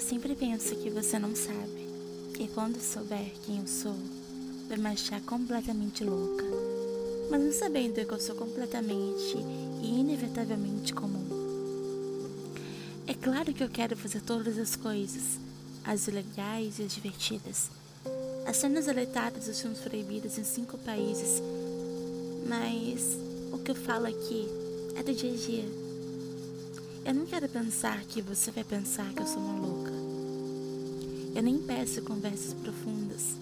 Eu sempre penso que você não sabe. E quando souber quem eu sou, vai me achar completamente louca. Mas não sabendo que eu sou completamente e inevitavelmente comum. É claro que eu quero fazer todas as coisas, as ilegais e as divertidas. As cenas deleitadas e os filmes proibidos em cinco países. Mas o que eu falo aqui é do dia a dia. Eu não quero pensar que você vai pensar que eu sou uma louca. Eu nem peço conversas profundas.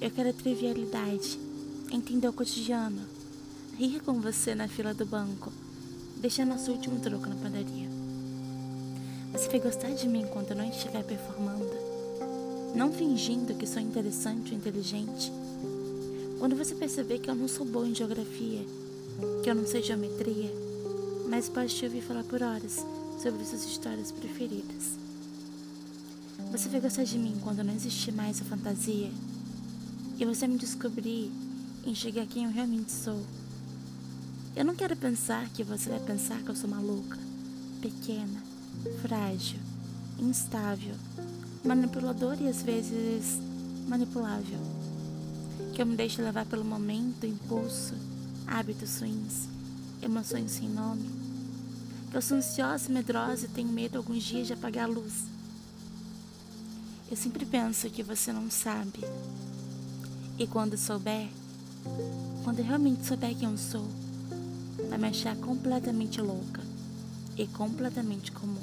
Eu quero a trivialidade, entender o cotidiano, rir com você na fila do banco, deixar nosso último troco na padaria. Você vai gostar de mim quando eu não estiver performando, não fingindo que sou interessante ou inteligente. Quando você perceber que eu não sou boa em geografia, que eu não sei geometria, mas pode te ouvir falar por horas sobre suas histórias preferidas. Você vai gostar de mim quando não existir mais a fantasia e você me descobrir e enxergar quem eu realmente sou. Eu não quero pensar que você vai pensar que eu sou maluca, pequena, frágil, instável, manipuladora e às vezes manipulável. Que eu me deixe levar pelo momento, impulso, hábitos ruins, emoções sem nome. Que eu sou ansiosa, medrosa e tenho medo alguns dias de apagar a luz. Eu sempre penso que você não sabe. E quando souber, quando realmente souber quem eu sou, vai me achar completamente louca e completamente comum.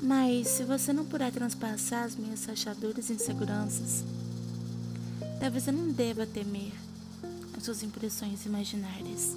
Mas se você não puder transpassar as minhas rachaduras e inseguranças, talvez eu não deva temer as suas impressões imaginárias.